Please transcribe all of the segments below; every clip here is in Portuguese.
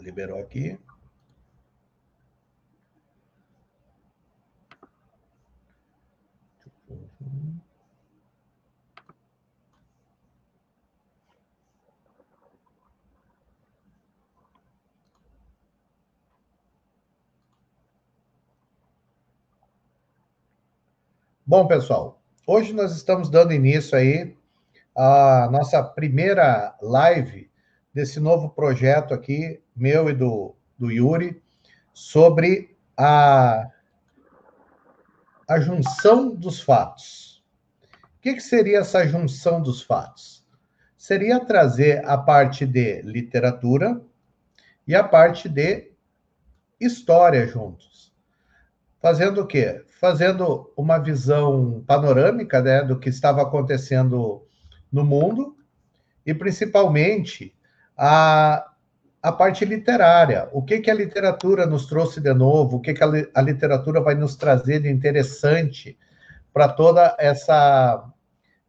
liberou aqui. Bom, pessoal, hoje nós estamos dando início aí à nossa primeira live desse novo projeto aqui, meu e do, do Yuri, sobre a, a junção dos fatos. O que, que seria essa junção dos fatos? Seria trazer a parte de literatura e a parte de história juntos. Fazendo o quê? fazendo uma visão panorâmica né, do que estava acontecendo no mundo e principalmente a, a parte literária. O que, que a literatura nos trouxe de novo? O que, que a, a literatura vai nos trazer de interessante para toda essa,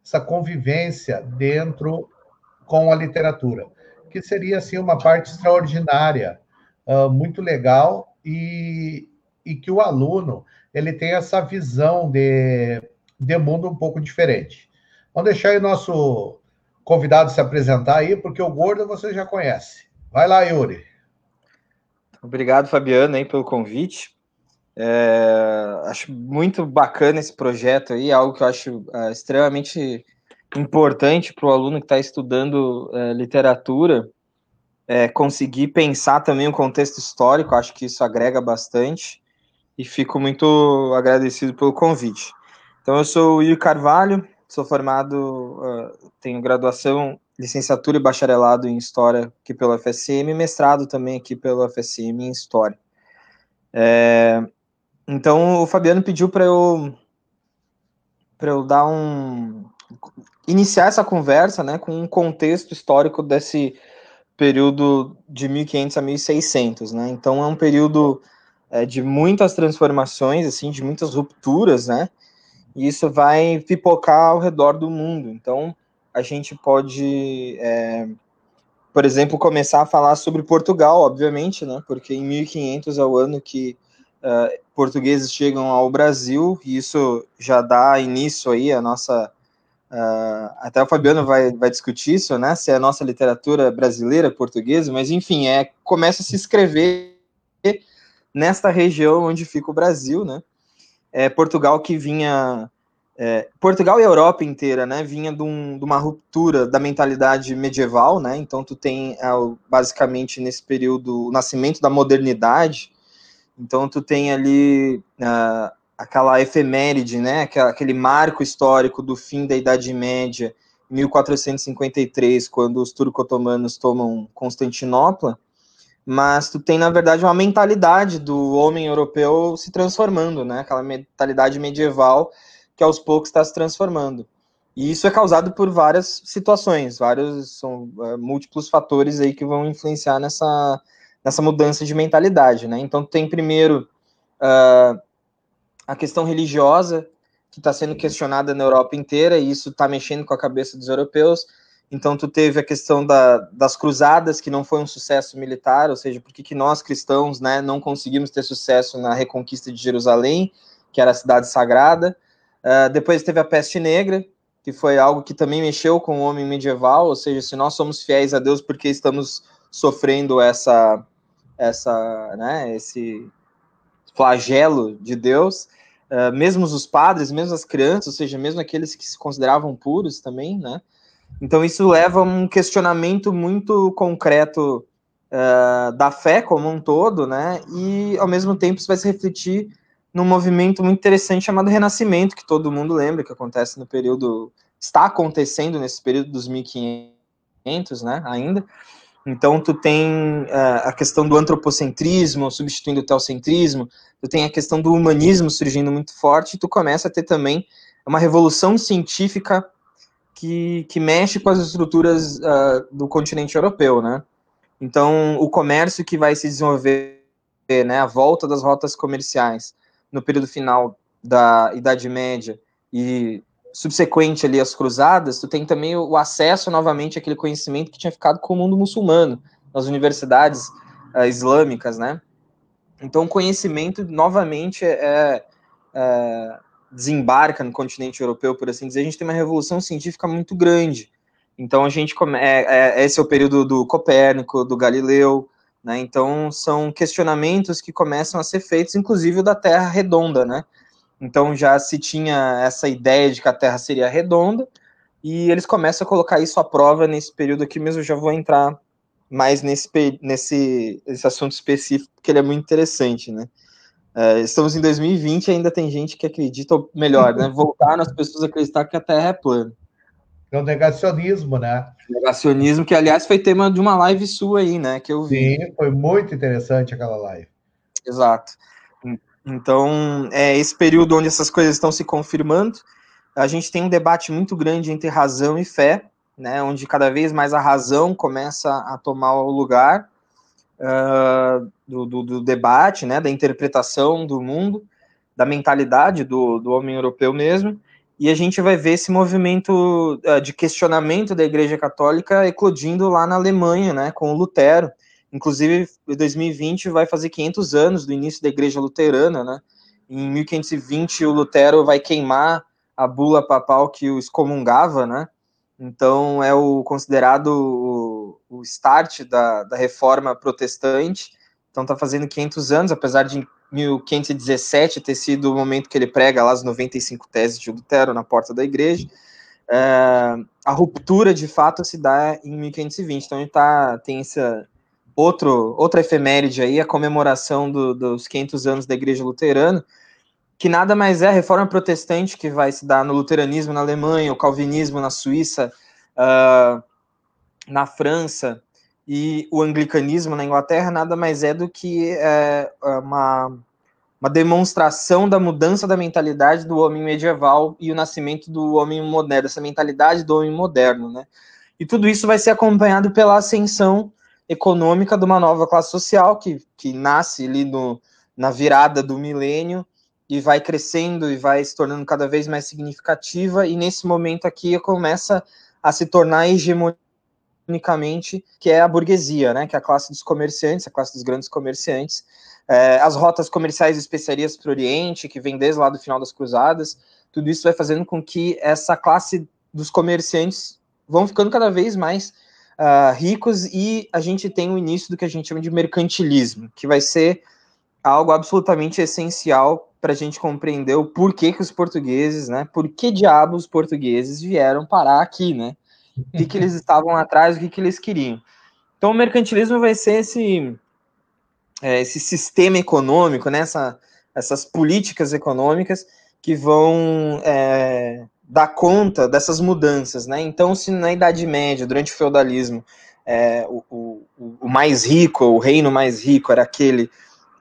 essa convivência dentro com a literatura? Que seria assim uma parte extraordinária, uh, muito legal e, e que o aluno ele tem essa visão de, de mundo um pouco diferente. Vamos deixar aí nosso convidado se apresentar aí, porque o Gordo você já conhece. Vai lá, Yuri. Obrigado, Fabiano, aí, pelo convite. É, acho muito bacana esse projeto aí, algo que eu acho é, extremamente importante para o aluno que está estudando é, literatura, é, conseguir pensar também o contexto histórico, acho que isso agrega bastante e fico muito agradecido pelo convite. Então, eu sou o Yuri Carvalho, sou formado, uh, tenho graduação, licenciatura e bacharelado em História aqui pela FSM, mestrado também aqui pela FSM em História. É, então, o Fabiano pediu para eu eu dar um iniciar essa conversa, né, com um contexto histórico desse período de 1500 a 1600, né? Então é um período é, de muitas transformações, assim, de muitas rupturas, né? E isso vai pipocar ao redor do mundo. Então, a gente pode, é, por exemplo, começar a falar sobre Portugal, obviamente, né? Porque em 1500 é o ano que uh, portugueses chegam ao Brasil, e isso já dá início aí à nossa. Uh, até o Fabiano vai, vai discutir isso, né? Se é a nossa literatura brasileira, portuguesa, mas enfim, é começa a se escrever nesta região onde fica o Brasil, né? É, Portugal que vinha. É, Portugal e a Europa inteira, né? Vinha de, um, de, uma ruptura da mentalidade medieval, né? Então, tu tem é, basicamente nesse período o nascimento da modernidade. Então, tu tem ali uh, aquela efeméride, né? Aquele marco histórico do fim da Idade Média, 1453, quando os turco-otomanos tomam Constantinopla mas tu tem, na verdade, uma mentalidade do homem europeu se transformando, né? Aquela mentalidade medieval que aos poucos está se transformando. E isso é causado por várias situações, vários são uh, múltiplos fatores aí que vão influenciar nessa, nessa mudança de mentalidade, né? Então tem primeiro uh, a questão religiosa que está sendo questionada na Europa inteira e isso está mexendo com a cabeça dos europeus. Então, tu teve a questão da, das cruzadas, que não foi um sucesso militar, ou seja, por que nós cristãos né, não conseguimos ter sucesso na reconquista de Jerusalém, que era a cidade sagrada. Uh, depois teve a peste negra, que foi algo que também mexeu com o homem medieval, ou seja, se nós somos fiéis a Deus, porque estamos sofrendo essa, essa, né, esse flagelo de Deus? Uh, mesmo os padres, mesmo as crianças, ou seja, mesmo aqueles que se consideravam puros também, né? Então, isso leva a um questionamento muito concreto uh, da fé como um todo, né? E, ao mesmo tempo, isso vai se refletir num movimento muito interessante chamado Renascimento, que todo mundo lembra, que acontece no período. está acontecendo nesse período dos 1500, né? Ainda. Então, tu tem uh, a questão do antropocentrismo substituindo o teocentrismo, tu tem a questão do humanismo surgindo muito forte, e tu começa a ter também uma revolução científica que, que mexe com as estruturas uh, do continente europeu, né? Então, o comércio que vai se desenvolver, né, a volta das rotas comerciais no período final da Idade Média e subsequente ali às cruzadas, tu tem também o acesso novamente àquele conhecimento que tinha ficado com o mundo muçulmano. Nas universidades uh, islâmicas, né? Então, o conhecimento, novamente, é, é, desembarca no continente europeu, por assim dizer. A gente tem uma revolução científica muito grande. Então, a gente come, é, é, esse é o período do Copérnico, do Galileu, né? Então, são questionamentos que começam a ser feitos, inclusive da Terra redonda, né? Então, já se tinha essa ideia de que a Terra seria redonda, e eles começam a colocar isso à prova nesse período aqui, mas eu já vou entrar mais nesse, nesse, nesse assunto específico, porque ele é muito interessante, né? É, estamos em 2020 e ainda tem gente que acredita, ou melhor, né? Voltar nas pessoas acreditar que a Terra é plana. É o negacionismo, né? Negacionismo, que aliás foi tema de uma live sua aí, né? Que eu vi. Sim, foi muito interessante aquela live. Exato. Então, é esse período onde essas coisas estão se confirmando. A gente tem um debate muito grande entre razão e fé, né? Onde cada vez mais a razão começa a tomar o lugar do, do, do, debate, né? Da interpretação do mundo, da mentalidade do, do homem europeu mesmo e a gente vai ver esse movimento uh, de questionamento da Igreja Católica eclodindo lá na Alemanha, né, com o Lutero. Inclusive, em 2020 vai fazer 500 anos do início da Igreja Luterana, né? Em 1520 o Lutero vai queimar a bula papal que o excomungava, né? Então é o considerado o, start da, da reforma protestante. Então está fazendo 500 anos, apesar de 1517 ter sido o momento que ele prega lá as 95 teses de Lutero na porta da igreja. É, a ruptura de fato se dá em 1520. Então ele tá, tem essa outro, outra efeméride aí, a comemoração do, dos 500 anos da igreja luterana, que nada mais é a reforma protestante que vai se dar no luteranismo na Alemanha, o calvinismo na Suíça, uh, na França, e o anglicanismo na Inglaterra nada mais é do que é, uma, uma demonstração da mudança da mentalidade do homem medieval e o nascimento do homem moderno, essa mentalidade do homem moderno, né? E tudo isso vai ser acompanhado pela ascensão econômica de uma nova classe social que, que nasce ali no, na virada do milênio e vai crescendo e vai se tornando cada vez mais significativa, e nesse momento aqui começa a se tornar hegemonia unicamente, que é a burguesia, né, que é a classe dos comerciantes, a classe dos grandes comerciantes, é, as rotas comerciais e especiarias para o Oriente, que vem desde lá do final das Cruzadas, tudo isso vai fazendo com que essa classe dos comerciantes vão ficando cada vez mais uh, ricos e a gente tem o início do que a gente chama de mercantilismo, que vai ser algo absolutamente essencial para a gente compreender o porquê que os portugueses, né, por que diabos os portugueses vieram parar aqui, né, o que, que eles estavam atrás, o que, que eles queriam. Então, o mercantilismo vai ser esse, é, esse sistema econômico, né, essa, essas políticas econômicas que vão é, dar conta dessas mudanças. Né? Então, se na Idade Média, durante o feudalismo, é, o, o, o mais rico, o reino mais rico era aquele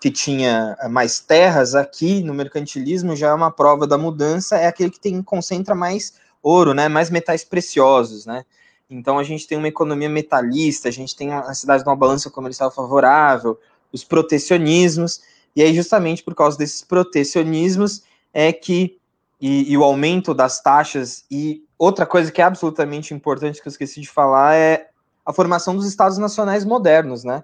que tinha mais terras, aqui no mercantilismo já é uma prova da mudança, é aquele que tem concentra mais ouro, né, mais metais preciosos, né? Então a gente tem uma economia metalista, a gente tem a cidade de uma balança comercial favorável, os protecionismos, e aí justamente por causa desses protecionismos é que e, e, o aumento das taxas e outra coisa que é absolutamente importante que eu esqueci de falar é a formação dos estados nacionais modernos, né?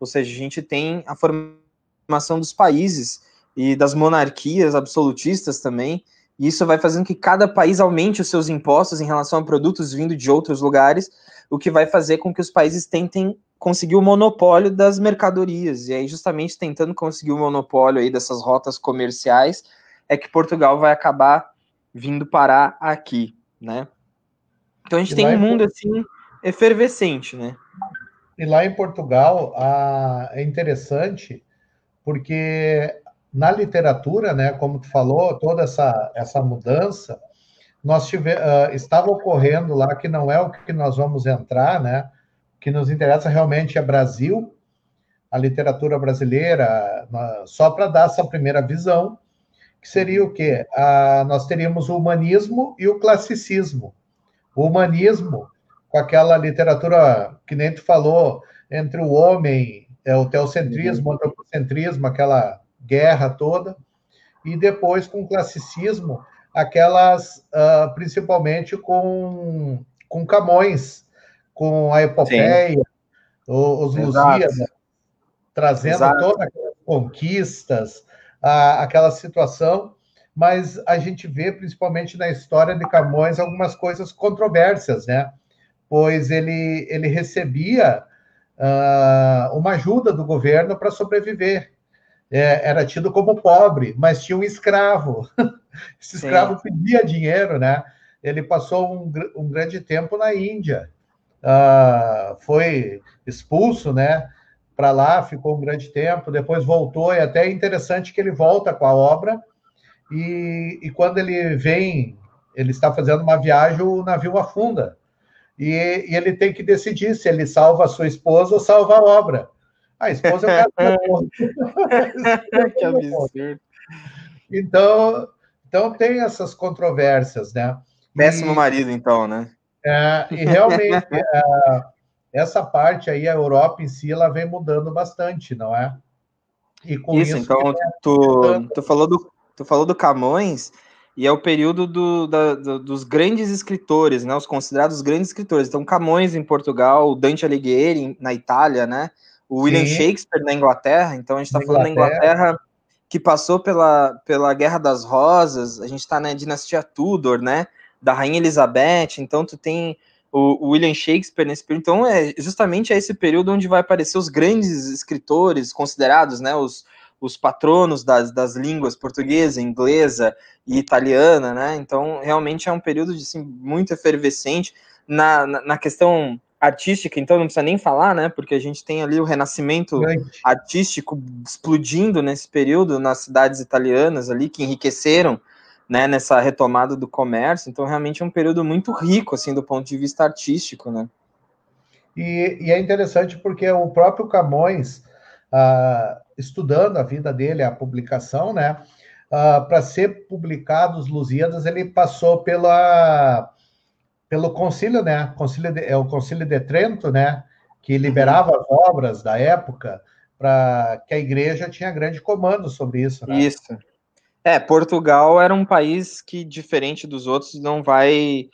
Ou seja, a gente tem a formação dos países e das monarquias absolutistas também, e isso vai fazendo que cada país aumente os seus impostos em relação a produtos vindo de outros lugares, o que vai fazer com que os países tentem conseguir o monopólio das mercadorias. E aí, justamente tentando conseguir o monopólio aí dessas rotas comerciais, é que Portugal vai acabar vindo parar aqui, né? Então a gente e tem um mundo assim efervescente, né? E lá em Portugal é interessante porque na literatura, né, como tu falou, toda essa, essa mudança, nós tive, uh, estava ocorrendo lá que não é o que nós vamos entrar, né? O que nos interessa realmente é Brasil, a literatura brasileira, só para dar essa primeira visão, que seria o quê? Uh, nós teríamos o humanismo e o classicismo. O humanismo, com aquela literatura que nem tu falou, entre o homem, é, o teocentrismo, o antropocentrismo, aquela guerra toda, e depois com o classicismo, aquelas, uh, principalmente com, com Camões, com a epopeia, Sim. os Lusíadas. trazendo Exato. todas aquelas conquistas, a, aquela situação, mas a gente vê, principalmente na história de Camões, algumas coisas controversas, né? Pois ele, ele recebia uh, uma ajuda do governo para sobreviver. É, era tido como pobre, mas tinha um escravo. Esse Sim. escravo pedia dinheiro, né? Ele passou um, um grande tempo na Índia, uh, foi expulso, né? Para lá, ficou um grande tempo, depois voltou, e até é interessante que ele volta com a obra, e, e quando ele vem, ele está fazendo uma viagem, o navio afunda. E, e, ele tem que decidir se ele salva a sua esposa ou salva a obra. A esposa é o cara Que absurdo. Então, então tem essas controvérsias, né? Péssimo e, marido, então, né? É, e realmente, é, essa parte aí, a Europa em si, ela vem mudando bastante, não é? E com isso, isso então, tu, tu, falou do, tu falou do Camões, e é o período do, da, do, dos grandes escritores, né? Os considerados grandes escritores. Então, Camões em Portugal, Dante Alighieri na Itália, né? O William Sim. Shakespeare na Inglaterra. Então, a gente está falando da Inglaterra que passou pela, pela Guerra das Rosas. A gente está na dinastia Tudor, né? Da Rainha Elizabeth. Então, tu tem o, o William Shakespeare nesse período. Então, é justamente é esse período onde vai aparecer os grandes escritores considerados, né? Os os patronos das, das línguas portuguesa, inglesa e italiana, né? Então, realmente é um período de, assim, muito efervescente na, na, na, questão artística, então não precisa nem falar, né? Porque a gente tem ali o renascimento artístico explodindo nesse período nas cidades italianas ali, que enriqueceram né, nessa retomada do comércio. Então, realmente é um período muito rico, assim, do ponto de vista artístico, né? E, e é interessante porque o próprio Camões, ah, estudando a vida dele, a publicação, né? Uh, para ser publicado os Lusíadas, ele passou pela pelo concílio, né? Concílio de, é o concílio de Trento, né? Que liberava as obras da época para que a igreja tinha grande comando sobre isso. Né? Isso. É, Portugal era um país que, diferente dos outros, não vai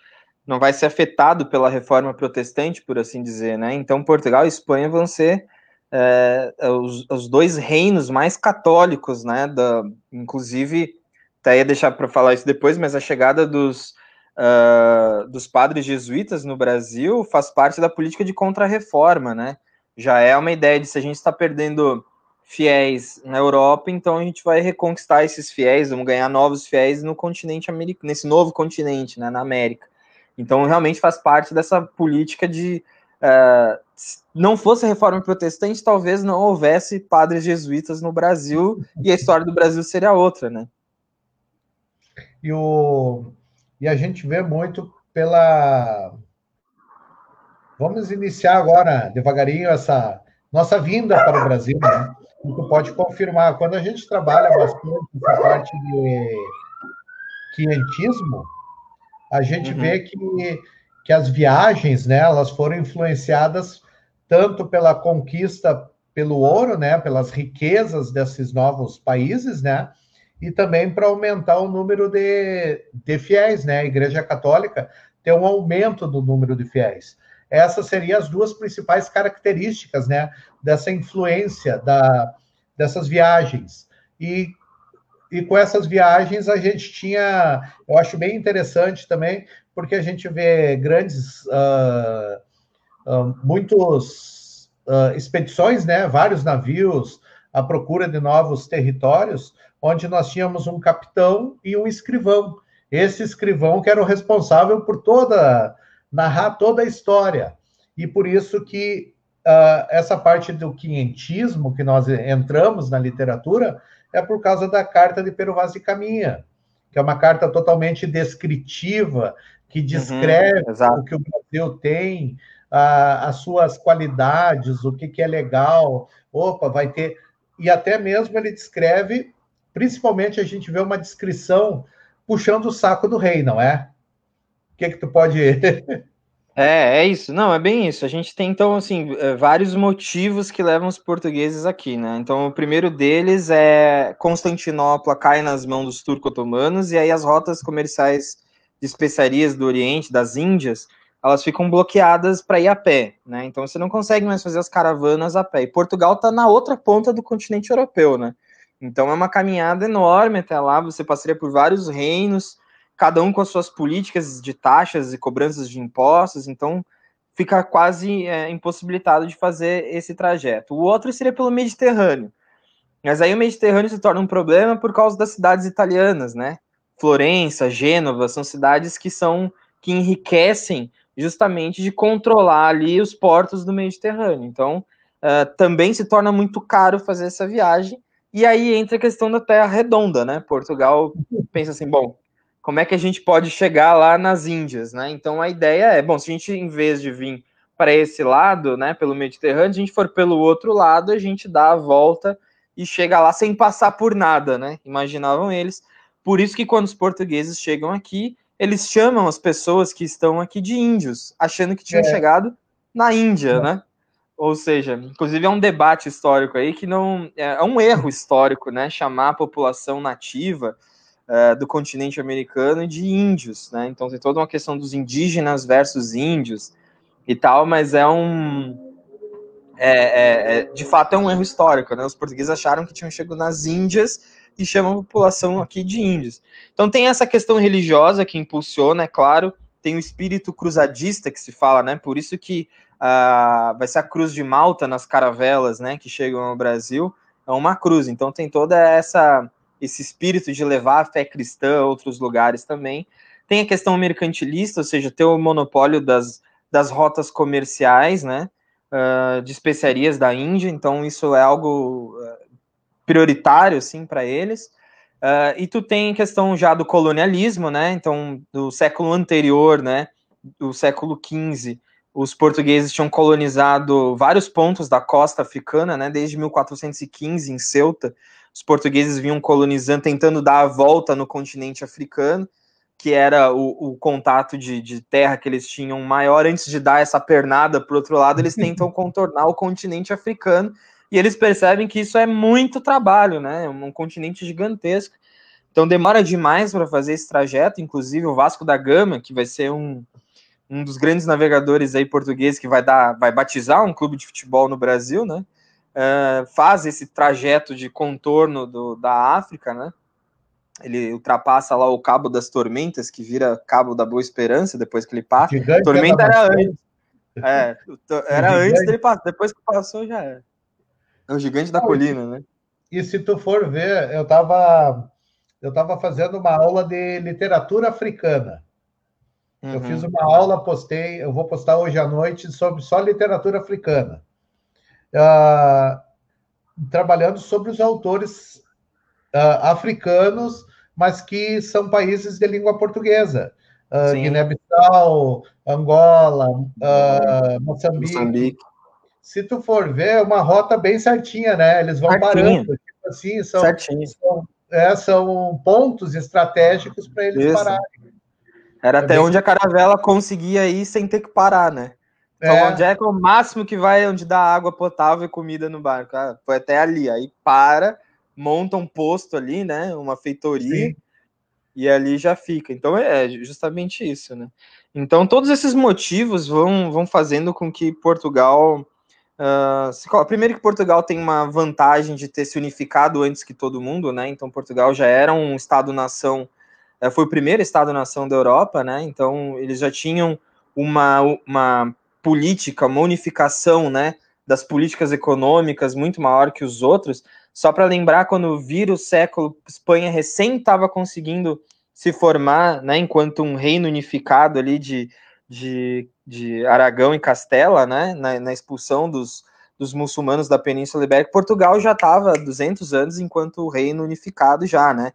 não vai ser afetado pela reforma protestante, por assim dizer, né? Então, Portugal e Espanha vão ser é, os, os, dois reinos mais católicos, né? Da, inclusive, até ia deixar para falar isso depois, mas a chegada dos, uh, dos padres jesuítas no Brasil faz parte da política de contra-reforma, né? Já é uma ideia de se a gente está perdendo fiéis na Europa, então a gente vai reconquistar esses fiéis, vamos ganhar novos fiéis no continente americano, nesse novo continente, né, na América. Então realmente faz parte dessa política de uh, não fosse a reforma protestante, talvez não houvesse padres jesuítas no Brasil e a história do Brasil seria outra, né? E, o, e a gente vê muito pela. Vamos iniciar agora, devagarinho, essa nossa vinda para o Brasil, né? Tu pode confirmar, quando a gente trabalha bastante essa parte de quientismo, a gente uhum. vê que, que as viagens, né, elas foram influenciadas tanto pela conquista pelo ouro, né, pelas riquezas desses novos países, né, e também para aumentar o número de, de fiéis, né, a Igreja Católica tem um aumento do número de fiéis. Essas seriam as duas principais características, né, dessa influência da, dessas viagens. E, e com essas viagens a gente tinha, eu acho bem interessante também, porque a gente vê grandes uh, uh, muitos uh, expedições, né, vários navios à procura de novos territórios, onde nós tínhamos um capitão e um escrivão. Esse escrivão que era o responsável por toda narrar toda a história. E por isso que uh, essa parte do quinhentismo que nós entramos na literatura é por causa da carta de Pero Vaz de Caminha, que é uma carta totalmente descritiva, que uhum, descreve uhum, o que o Brasil tem, as suas qualidades, o que, que é legal. Opa, vai ter. E até mesmo ele descreve, principalmente a gente vê uma descrição puxando o saco do rei, não é? O que, que tu pode. É, é isso. Não, é bem isso. A gente tem, então, assim, é, vários motivos que levam os portugueses aqui, né? Então, o primeiro deles é Constantinopla cai nas mãos dos turco-otomanos, e aí as rotas comerciais de especiarias do Oriente, das Índias, elas ficam bloqueadas para ir a pé, né? Então você não consegue mais fazer as caravanas a pé. E Portugal está na outra ponta do continente europeu, né? Então é uma caminhada enorme até lá. Você passaria por vários reinos, cada um com as suas políticas de taxas e cobranças de impostos. Então fica quase é, impossibilitado de fazer esse trajeto. O outro seria pelo Mediterrâneo. Mas aí o Mediterrâneo se torna um problema por causa das cidades italianas, né? Florença, Gênova, são cidades que são que enriquecem justamente de controlar ali os portos do Mediterrâneo. Então, uh, também se torna muito caro fazer essa viagem. E aí entra a questão da Terra Redonda, né? Portugal pensa assim, bom, como é que a gente pode chegar lá nas Índias, né? Então a ideia é, bom, se a gente em vez de vir para esse lado, né, pelo Mediterrâneo, se a gente for pelo outro lado, a gente dá a volta e chega lá sem passar por nada, né? Imaginavam eles. Por isso que quando os portugueses chegam aqui, eles chamam as pessoas que estão aqui de índios, achando que tinham é. chegado na Índia, é. né? Ou seja, inclusive é um debate histórico aí que não é, é um erro histórico, né? Chamar a população nativa uh, do continente americano de índios, né? Então tem toda uma questão dos indígenas versus índios e tal, mas é um é, é, é, de fato é um erro histórico, né? Os portugueses acharam que tinham chegado nas Índias e chamam a população aqui de índios. Então tem essa questão religiosa que impulsiona, é claro, tem o espírito cruzadista que se fala, né? Por isso que uh, vai ser a cruz de Malta nas caravelas, né? Que chegam ao Brasil, é uma cruz. Então tem toda essa esse espírito de levar a fé cristã a outros lugares também. Tem a questão mercantilista, ou seja, ter o monopólio das, das rotas comerciais, né? uh, de especiarias da Índia, então isso é algo prioritário, assim, para eles. Uh, e tu tem questão já do colonialismo, né? Então, do século anterior, né? Do século XV, os portugueses tinham colonizado vários pontos da costa africana, né? Desde 1415, em Ceuta, os portugueses vinham colonizando, tentando dar a volta no continente africano que era o, o contato de, de, terra que eles tinham maior, antes de dar essa pernada para o outro lado, eles tentam contornar o continente africano e eles percebem que isso é muito trabalho, né? É um continente gigantesco. Então demora demais para fazer esse trajeto, inclusive o Vasco da Gama, que vai ser um, um dos grandes navegadores aí portugueses que vai dar, vai batizar um clube de futebol no Brasil, né? Uh, faz esse trajeto de contorno do, da África, né? ele ultrapassa lá o Cabo das Tormentas, que vira Cabo da Boa Esperança, depois que ele passa. Tormenta era antes. É, era antes dele passar, depois que passou já era. É o gigante da colina, né? E se tu for ver, eu estava eu tava fazendo uma aula de literatura africana. Uhum. Eu fiz uma aula, postei, eu vou postar hoje à noite sobre só literatura africana. Uh, trabalhando sobre os autores uh, africanos mas que são países de língua portuguesa. Uh, Guiné-Bissau, Angola, Moçambique. Moçambique. Se tu for ver, é uma rota bem certinha, né? Eles vão Certinho. parando, tipo assim, são, são, é, são pontos estratégicos para eles Isso. pararem. Era é até bem... onde a caravela conseguia ir sem ter que parar, né? Então, é. onde é que é o máximo que vai onde dá água potável e comida no barco? Ah, foi até ali. Aí para, monta um posto ali, né? Uma feitoria. Sim. E ali já fica. Então é justamente isso, né? Então todos esses motivos vão, vão fazendo com que Portugal. Uh, primeiro que Portugal tem uma vantagem de ter se unificado antes que todo mundo, né? Então Portugal já era um Estado-nação, uh, foi o primeiro Estado-nação da Europa, né? Então eles já tinham uma, uma política, uma unificação, né? Das políticas econômicas muito maior que os outros. Só para lembrar, quando vira o século, Espanha recém estava conseguindo se formar, né, enquanto um reino unificado ali de, de, de Aragão e Castela, né, na, na expulsão dos, dos muçulmanos da Península Ibérica, Portugal já estava há 200 anos enquanto reino unificado já, né?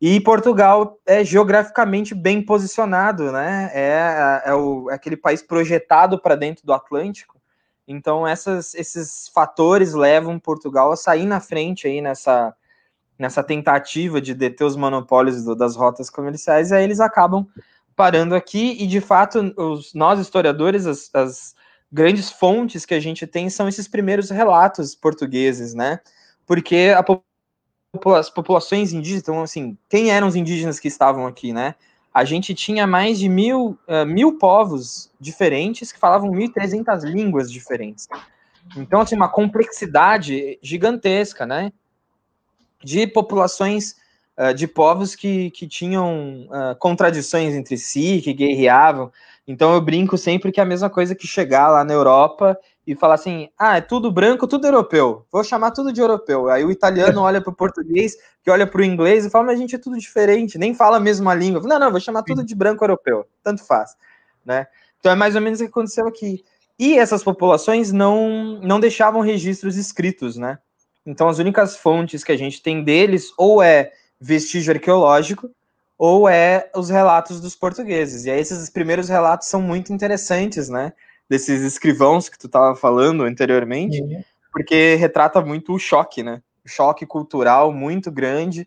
E Portugal é geograficamente bem posicionado, né? É, é, o, é aquele país projetado para dentro do Atlântico, então, essas, esses fatores levam Portugal a sair na frente aí nessa, nessa tentativa de deter os monopólios do, das rotas comerciais, e aí eles acabam parando aqui, e de fato, os, nós historiadores, as, as grandes fontes que a gente tem são esses primeiros relatos portugueses, né? Porque a, as populações indígenas, então, assim, quem eram os indígenas que estavam aqui, né? a gente tinha mais de mil, uh, mil povos diferentes que falavam 1.300 línguas diferentes. Então, assim, uma complexidade gigantesca, né? De populações, uh, de povos que, que tinham uh, contradições entre si, que guerreavam. Então, eu brinco sempre que é a mesma coisa que chegar lá na Europa e falar assim: ah, é tudo branco, tudo europeu. Vou chamar tudo de europeu. Aí o italiano olha para o português, que olha para o inglês e fala: mas a gente é tudo diferente, nem fala a mesma língua. Não, não, vou chamar tudo de branco europeu. Tanto faz. Né? Então é mais ou menos o que aconteceu aqui. E essas populações não, não deixavam registros escritos, né? Então as únicas fontes que a gente tem deles ou é vestígio arqueológico ou é os relatos dos portugueses. E aí esses primeiros relatos são muito interessantes, né? desses escrivãos que tu estava falando anteriormente, uhum. porque retrata muito o choque, né? O choque cultural muito grande,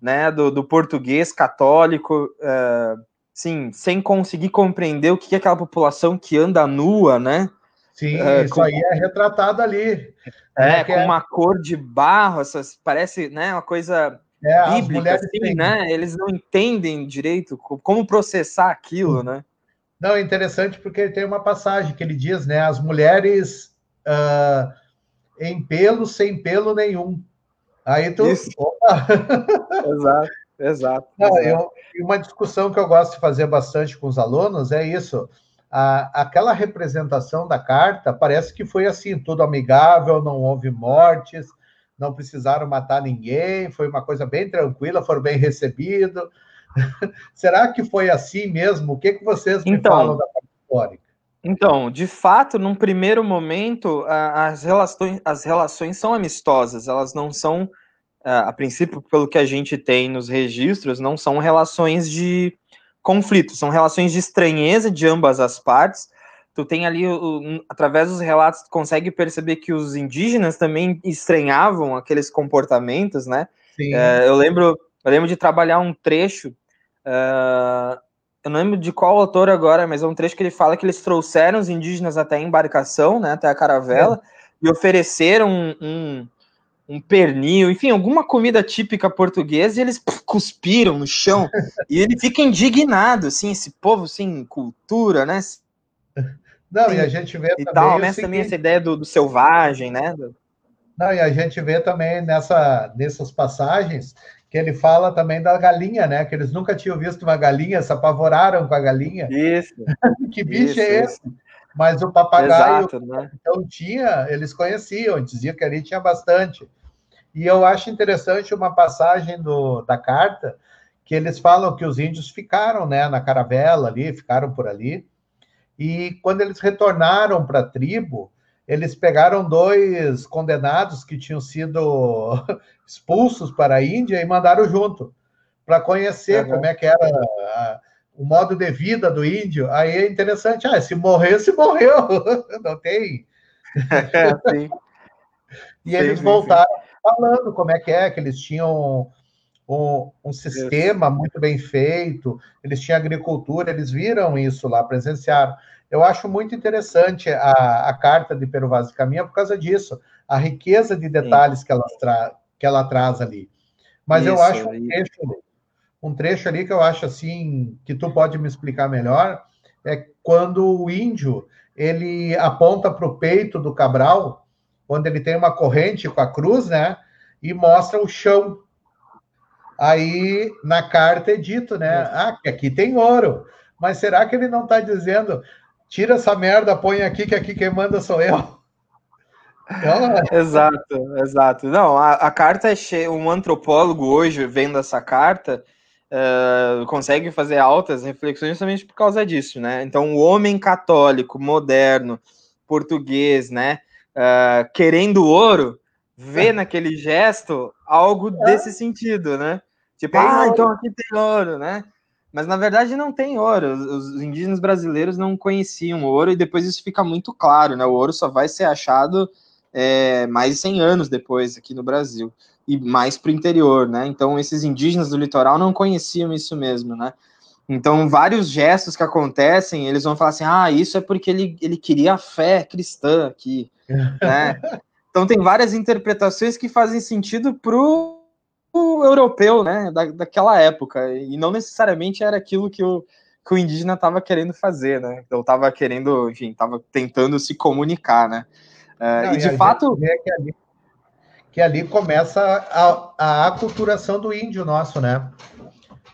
né? Do, do português católico, uh, sim, sem conseguir compreender o que é aquela população que anda nua, né? Sim, uh, isso com... aí é retratado ali. É, com é... uma cor de barro, essas, parece, né, uma coisa é, bíblica, assim, né? Eles não entendem direito como processar aquilo, né? Não, é interessante porque ele tem uma passagem que ele diz, né? As mulheres uh, em pelo, sem pelo nenhum. Aí tu. exato, exato. Não, Eu, uma discussão que eu gosto de fazer bastante com os alunos é isso. A, aquela representação da carta parece que foi assim, tudo amigável, não houve mortes, não precisaram matar ninguém, foi uma coisa bem tranquila, foram bem recebidos. Será que foi assim mesmo? O que, que vocês me então, falam da parte histórica? Então, de fato, num primeiro momento, as relações, as relações são amistosas, elas não são, a princípio, pelo que a gente tem nos registros, não são relações de conflito, são relações de estranheza de ambas as partes. Tu tem ali, através dos relatos, tu consegue perceber que os indígenas também estranhavam aqueles comportamentos, né? É, eu lembro eu lembro de trabalhar um trecho Uh, eu não lembro de qual autor agora, mas é um trecho que ele fala que eles trouxeram os indígenas até a embarcação, né, até a caravela, é. e ofereceram um, um, um, pernil, enfim, alguma comida típica portuguesa, e eles pff, cuspiram no chão. e ele fica indignado, assim, esse povo sem cultura, né? Não, e a gente vê e também. Tal, né, também essa ideia do, do selvagem, né? Não, e a gente vê também nessa, nessas passagens que ele fala também da galinha, né? Que eles nunca tinham visto uma galinha, se apavoraram com a galinha. Isso. que bicho isso, é esse? Isso. Mas o papagaio, Exato, né? então tinha, eles conheciam, diziam que ali tinha bastante. E eu acho interessante uma passagem do, da carta, que eles falam que os índios ficaram né, na caravela ali, ficaram por ali, e quando eles retornaram para a tribo, eles pegaram dois condenados que tinham sido expulsos para a Índia e mandaram junto para conhecer uhum. como é que era a, o modo de vida do índio. Aí é interessante, ah, se morreu, se morreu, não tem. É, e sim, eles sim, voltaram sim. falando como é que é, que eles tinham um, um sistema muito bem feito, eles tinham agricultura, eles viram isso lá, presenciaram. Eu acho muito interessante a, a carta de Pero Vaz de Caminha por causa disso, a riqueza de detalhes que ela, tra, que ela traz ali. Mas isso, eu acho um trecho, um trecho ali que eu acho assim, que tu pode me explicar melhor, é quando o índio ele aponta para o peito do Cabral, onde ele tem uma corrente com a cruz, né? E mostra o chão. Aí na carta é dito, né? Ah, que aqui tem ouro. Mas será que ele não está dizendo tira essa merda, põe aqui, que aqui quem manda sou eu. exato, exato. Não, a, a carta é cheia. Um antropólogo hoje, vendo essa carta, uh, consegue fazer altas reflexões justamente por causa disso, né? Então, o homem católico, moderno, português, né, uh, querendo ouro, vê naquele gesto algo é. desse sentido, né? Tipo, ah, então aqui tem ouro, né? Mas na verdade não tem ouro. Os indígenas brasileiros não conheciam ouro e depois isso fica muito claro, né? O ouro só vai ser achado é, mais de 100 anos depois aqui no Brasil e mais para o interior, né? Então esses indígenas do litoral não conheciam isso mesmo, né? Então vários gestos que acontecem, eles vão falar assim, ah, isso é porque ele, ele queria a fé cristã aqui, né? Então tem várias interpretações que fazem sentido pro europeu, né, da, daquela época, e não necessariamente era aquilo que o, que o indígena estava querendo fazer, né, ou estava querendo, enfim, estava tentando se comunicar, né, uh, não, e de e fato... Que ali, que ali começa a, a aculturação do índio nosso, né,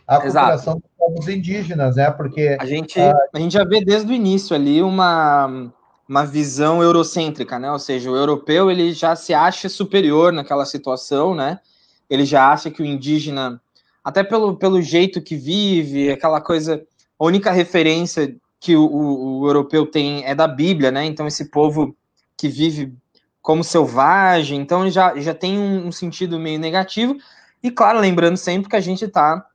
a aculturação dos povos indígenas, né, porque... A gente, uh, a gente já vê desde o início ali uma uma visão eurocêntrica, né? Ou seja, o europeu ele já se acha superior naquela situação, né? Ele já acha que o indígena, até pelo, pelo jeito que vive, aquela coisa, a única referência que o, o, o europeu tem é da Bíblia, né? Então esse povo que vive como selvagem, então já, já tem um, um sentido meio negativo. E claro, lembrando sempre que a gente está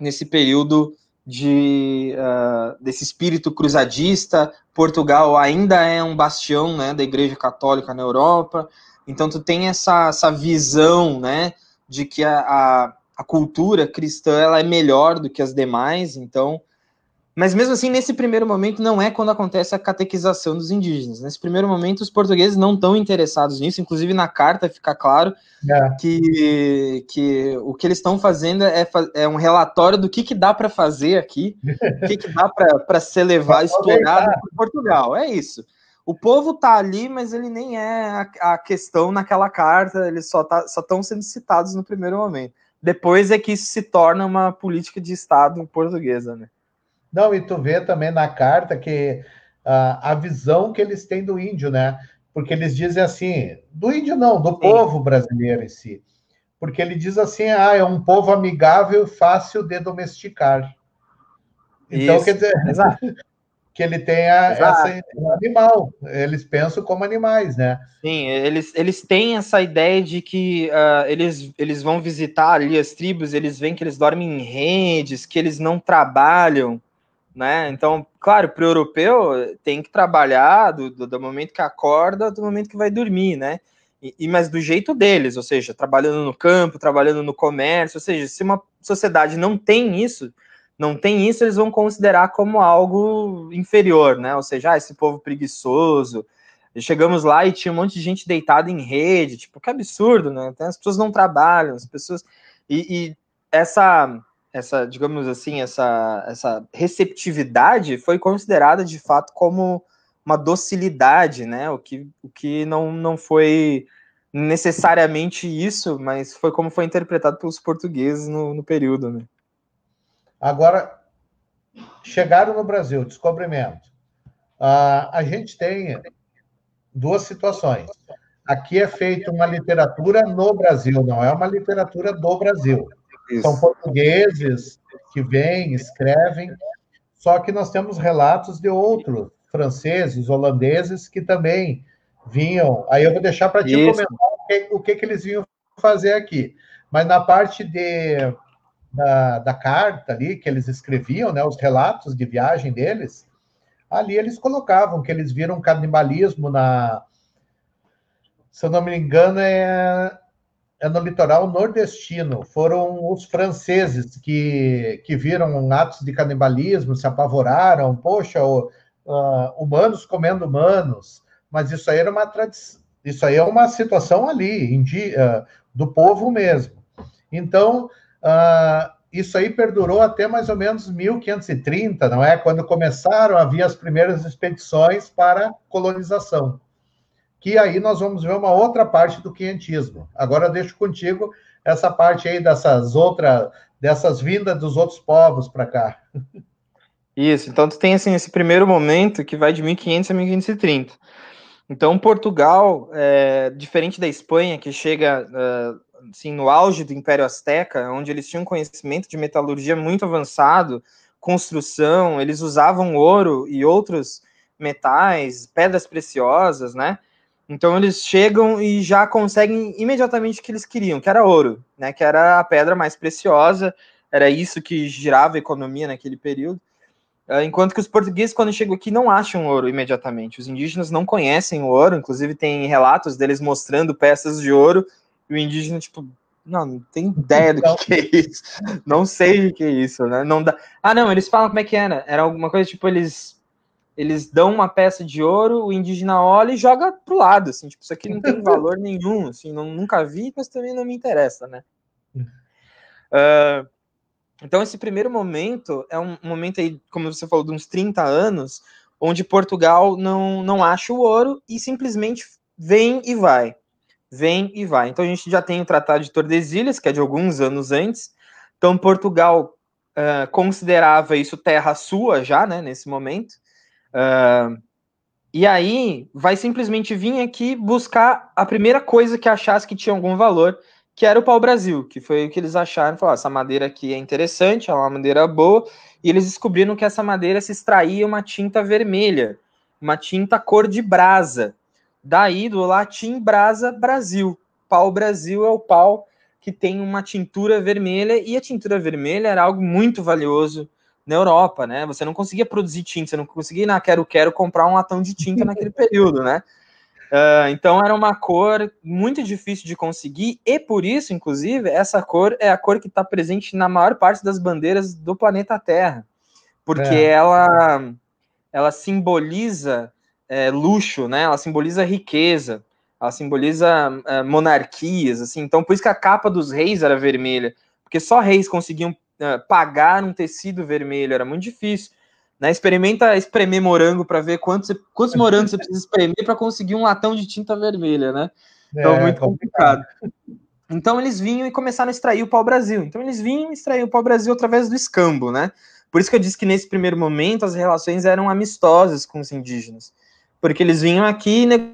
nesse período de uh, desse espírito cruzadista. Portugal ainda é um bastião né, da Igreja Católica na Europa. Então tu tem essa, essa visão né, de que a, a, a cultura cristã ela é melhor do que as demais. Então mas mesmo assim, nesse primeiro momento, não é quando acontece a catequização dos indígenas. Nesse primeiro momento, os portugueses não estão interessados nisso. Inclusive, na carta fica claro é. que, que o que eles estão fazendo é, é, um relatório do que, que dá para fazer aqui, o que, que dá para ser levado, explorado por Portugal. É isso. O povo está ali, mas ele nem é a, a, questão naquela carta, eles só tá, estão sendo citados no primeiro momento. Depois é que isso se torna uma política de Estado portuguesa, né? Não, e tu vê também na carta que uh, a visão que eles têm do índio, né? Porque eles dizem assim, do índio não, do Sim. povo brasileiro em si. Porque ele diz assim, ah, é um povo amigável e fácil de domesticar. Então, Isso, quer dizer, exato. que ele tenha essa um animal. Eles pensam como animais, né? Sim, eles, eles têm essa ideia de que uh, eles, eles vão visitar ali as tribos, eles veem que eles dormem em redes, que eles não trabalham, né? Então, claro, para o europeu tem que trabalhar do, do, do, momento que acorda do momento que vai dormir, né? E, e, mas do jeito deles, ou seja, trabalhando no campo, trabalhando no comércio, ou seja, se uma sociedade não tem isso, não tem isso, eles vão considerar como algo inferior, né? Ou seja, ah, esse povo preguiçoso. chegamos lá e tinha um monte de gente deitada em rede, tipo, que absurdo, né? As pessoas não trabalham, as pessoas. e, e essa essa, digamos assim, essa, essa receptividade foi considerada de fato como uma docilidade, né? O que, o que não, não foi necessariamente isso, mas foi como foi interpretado pelos portugueses no, no período, né? Agora, chegaram no Brasil, descobrimento. Uh, a gente tem duas situações. Aqui é feita uma literatura no Brasil, não é uma literatura do Brasil. Isso. São portugueses que vêm, escrevem, só que nós temos relatos de outros, franceses, holandeses, que também vinham. Aí eu vou deixar para ti comentar o, que, o que, que, eles vinham fazer aqui. Mas na parte de, da, da carta ali, que eles escreviam, né, os relatos de viagem deles, ali eles colocavam que eles viram canibalismo na. Se eu não me engano, é é no litoral nordestino. Foram os franceses que, que viram atos de canibalismo, se apavoraram. Poxa, o, uh, humanos comendo humanos. Mas isso aí era uma tradição. Isso aí é uma situação ali, uh, do povo mesmo. Então, uh, isso aí perdurou até mais ou menos 1530, não é? Quando começaram a haver as primeiras expedições para colonização que aí nós vamos ver uma outra parte do quinhentismo. Agora deixo contigo essa parte aí dessas outras, dessas vindas dos outros povos para cá. Isso, então tu tem assim esse primeiro momento que vai de 1500 a 1530. Então Portugal, é, diferente da Espanha, que chega uh, assim, no auge do Império Azteca, onde eles tinham conhecimento de metalurgia muito avançado, construção, eles usavam ouro e outros metais, pedras preciosas, né? Então eles chegam e já conseguem imediatamente o que eles queriam, que era ouro, né? Que era a pedra mais preciosa, era isso que girava a economia naquele período. Ah, enquanto que os portugueses, quando chegam aqui, não acham ouro imediatamente. Os indígenas não conhecem o ouro, inclusive tem relatos deles mostrando peças de ouro, e o indígena, tipo, não, não tem ideia do que, que, é isso. Não sei o que é isso, né? Não dá... Ah, não, eles falam como é que era. Era alguma coisa tipo, eles eles dão uma peça de ouro, o indígena olha e joga pro lado, assim, tipo, isso aqui não tem valor nenhum, assim, não, nunca vi, mas também não me interessa, né? Uh, então, esse primeiro momento é um momento aí, como você falou, de uns 30 anos, onde Portugal não, não acha o ouro e simplesmente vem e vai. Vem e vai. Então, a gente já tem o Tratado de Tordesilhas, que é de alguns anos antes. Então, Portugal uh, considerava isso terra sua já, né, nesse momento. Uh, e aí vai simplesmente vir aqui buscar a primeira coisa que achasse que tinha algum valor, que era o pau-brasil, que foi o que eles acharam, falaram, essa madeira aqui é interessante, é uma madeira boa, e eles descobriram que essa madeira se extraía uma tinta vermelha, uma tinta cor de brasa. Daí, do latim brasa, Brasil. Pau-brasil é o pau que tem uma tintura vermelha, e a tintura vermelha era algo muito valioso na Europa, né? Você não conseguia produzir tinta, você não conseguia na quero quero comprar um latão de tinta naquele período, né? Uh, então era uma cor muito difícil de conseguir e por isso, inclusive, essa cor é a cor que está presente na maior parte das bandeiras do planeta Terra, porque é. ela ela simboliza é, luxo, né? Ela simboliza riqueza, ela simboliza é, monarquias, assim. Então por isso que a capa dos reis era vermelha, porque só reis conseguiam uh, pagar um tecido vermelho, era muito difícil. Né? Experimenta espremer morango para ver quantos, quantos morangos você precisa espremer para conseguir um latão de tinta vermelha, né? Então, é, muito complicado. Então, eles vinham e começaram a extrair o pau-brasil. Então, eles vinham e extraíam o pau-brasil através do escambo, né? Por isso que eu disse que nesse primeiro momento as relações eram amistosas com os indígenas. Porque eles vinham aqui e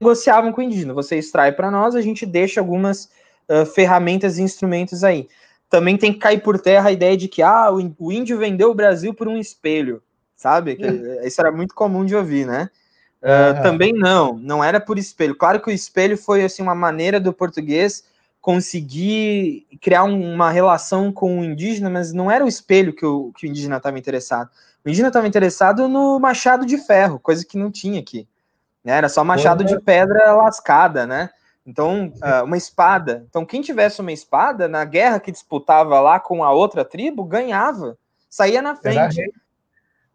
negociavam com o indígena. Você extrai para nós, a gente deixa algumas uh, ferramentas e instrumentos aí também tem que cair por terra a ideia de que ah, o índio vendeu o Brasil por um espelho, sabe? Que, isso era muito comum de ouvir, né? Uh, também não, não era por espelho. Claro que o espelho foi assim uma maneira do português conseguir criar um, uma relação com o indígena, mas não era o espelho que o, que o indígena estava interessado. O indígena estava interessado no machado de ferro, coisa que não tinha aqui. Né? Era só machado de pedra lascada, né? Então, uh, uma espada. Então, quem tivesse uma espada, na guerra que disputava lá com a outra tribo, ganhava, saía na frente.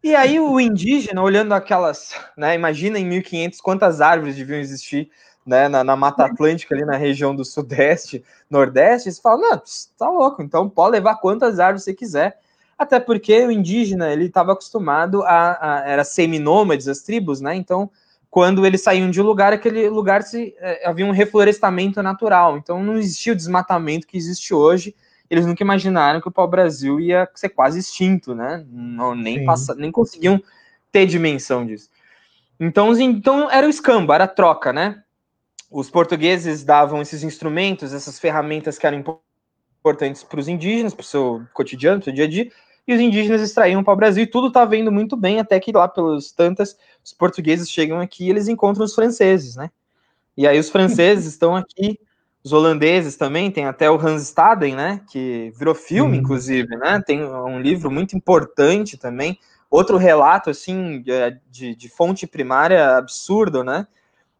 E aí o indígena, olhando aquelas, né, imagina em 1500 quantas árvores deviam existir né, na, na, Mata Atlântica, ali na região do Sudeste, Nordeste, você fala, não, tá louco, então pode levar quantas árvores você quiser. Até porque o indígena, ele estava acostumado a, a era seminômades, as tribos, né, então quando eles saíam de um lugar, aquele lugar se, é, havia um reflorestamento natural. Então não existia o desmatamento que existe hoje. Eles nunca imaginaram que o pau-brasil ia ser quase extinto, né? Não, nem, passa, nem conseguiam ter dimensão disso. Então, então era o escambo, era a troca, né? Os portugueses davam esses instrumentos, essas ferramentas que eram importantes para os indígenas, para o seu cotidiano, para o seu dia a dia, e os indígenas extraíam para o Brasil, e tudo está vendo muito bem, até que lá pelos tantas, os portugueses chegam aqui e eles encontram os franceses, né? E aí os franceses estão aqui, os holandeses também, tem até o Hans Staden, né, que virou filme, uhum. inclusive, né, tem um livro muito importante também, outro relato, assim, de, de fonte primária absurdo, né,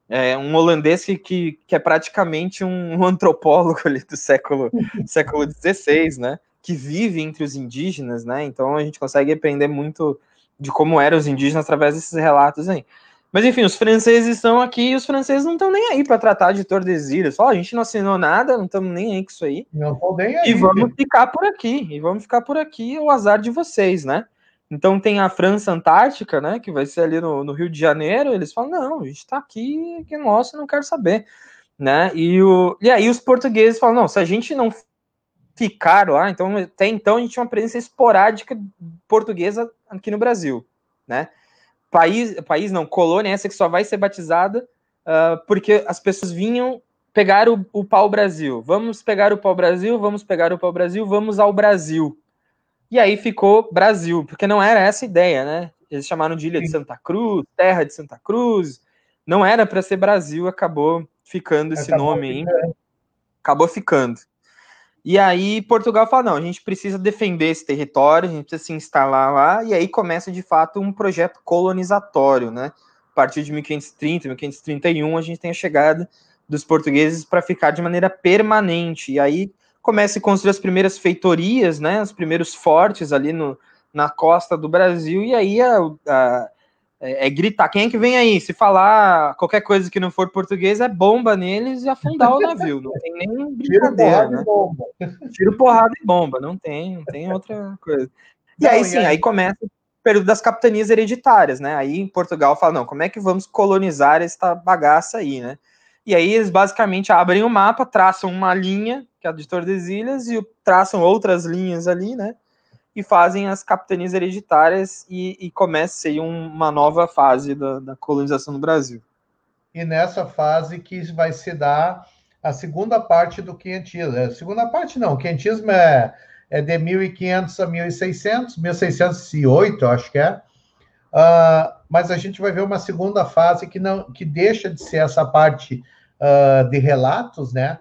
é um holandês que, que, que é praticamente um, um antropólogo ali do século, século XVI, né, que vive entre os indígenas, né? Então a gente consegue aprender muito de como eram os indígenas através desses relatos aí. Mas enfim, os franceses estão aqui e os franceses não estão nem aí para tratar de Tordesilhas. Só a gente não assinou nada, não estamos nem aí com isso aí. Não tô nem aí. E vamos ficar por aqui. E vamos ficar por aqui, o azar de vocês, né? Então tem a França Antártica, né? Que vai ser ali no, no Rio de Janeiro. Eles falam: não, a gente está aqui, que é nosso, não quero saber. Né? E, o, e aí os portugueses falam: não, se a gente não ficaram lá, então até então a gente tinha uma presença esporádica portuguesa aqui no Brasil, né? País, país não, colônia essa que só vai ser batizada uh, porque as pessoas vinham pegar o, o pau-brasil. Vamos pegar o pau-brasil, vamos pegar o pau-brasil, vamos ao Brasil. E aí ficou Brasil, porque não era essa ideia, né? Eles chamaram de Ilha de Santa Cruz, Terra de Santa Cruz. Não era para ser Brasil, acabou ficando esse acabou nome aí. Acabou ficando. E aí Portugal fala: não, a gente precisa defender esse território, a gente precisa se instalar lá, e aí começa de fato um projeto colonizatório, né? A partir de 1530, 1531, a gente tem a chegada dos portugueses para ficar de maneira permanente. E aí começa a construir as primeiras feitorias, né? Os primeiros fortes ali no, na costa do Brasil, e aí a, a é, é, gritar. Quem é que vem aí? Se falar qualquer coisa que não for português, é bomba neles e afundar o navio. Não tem nem brincadeira, né? Bomba. Tiro porrada e bomba. Não tem, não tem outra coisa. E não, aí sim, aí... aí começa o período das capitanias hereditárias, né? Aí em Portugal fala, não, como é que vamos colonizar esta bagaça aí, né? E aí eles basicamente abrem o mapa, traçam uma linha, que é a de Tordesilhas, e traçam outras linhas ali, né? E fazem as capitanias hereditárias e, e começa aí uma nova fase da, da, colonização no Brasil. E nessa fase que vai se dar a segunda parte do quinhentismo. A é, segunda parte não, o quinhentismo é, é de 1500 a 1600, 1608, acho que é. Uh, mas a gente vai ver uma segunda fase que não que deixa de ser essa parte uh, de relatos, né?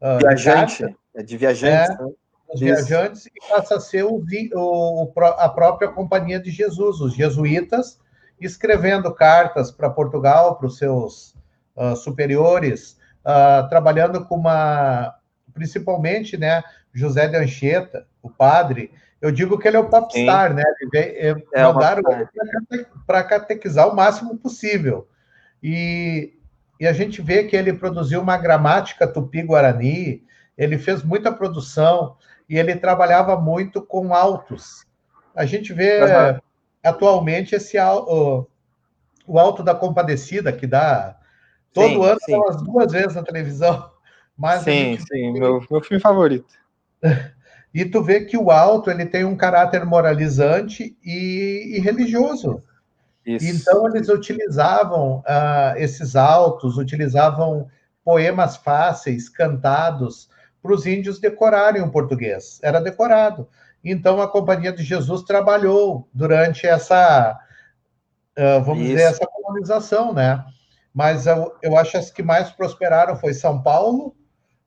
Uh, Viajante, de, é de viajantes. É, né? Os viajantes e passa a ser o, o, a própria Companhia de Jesus, os jesuítas, escrevendo cartas para Portugal, para os seus uh, superiores, uh, trabalhando com uma. Principalmente, né, José de Anchieta, o padre. Eu digo que ele é o popstar, Sim. né? Ele é, mandaram para catequizar o máximo possível. E, e a gente vê que ele produziu uma gramática tupi-guarani, ele fez muita produção e ele trabalhava muito com altos. A gente vê uhum. atualmente esse o, o alto da compadecida que dá todo sim, ano sim. umas duas vezes na televisão. Mas sim, sim, vê... meu, meu filme favorito. E tu vê que o alto ele tem um caráter moralizante e, e religioso. Isso. Então eles utilizavam uh, esses altos, utilizavam poemas fáceis, cantados, para os índios decorarem o português. Era decorado. Então a Companhia de Jesus trabalhou durante essa, uh, vamos Isso. dizer, essa colonização, né? Mas eu, eu acho que as que mais prosperaram foi São Paulo,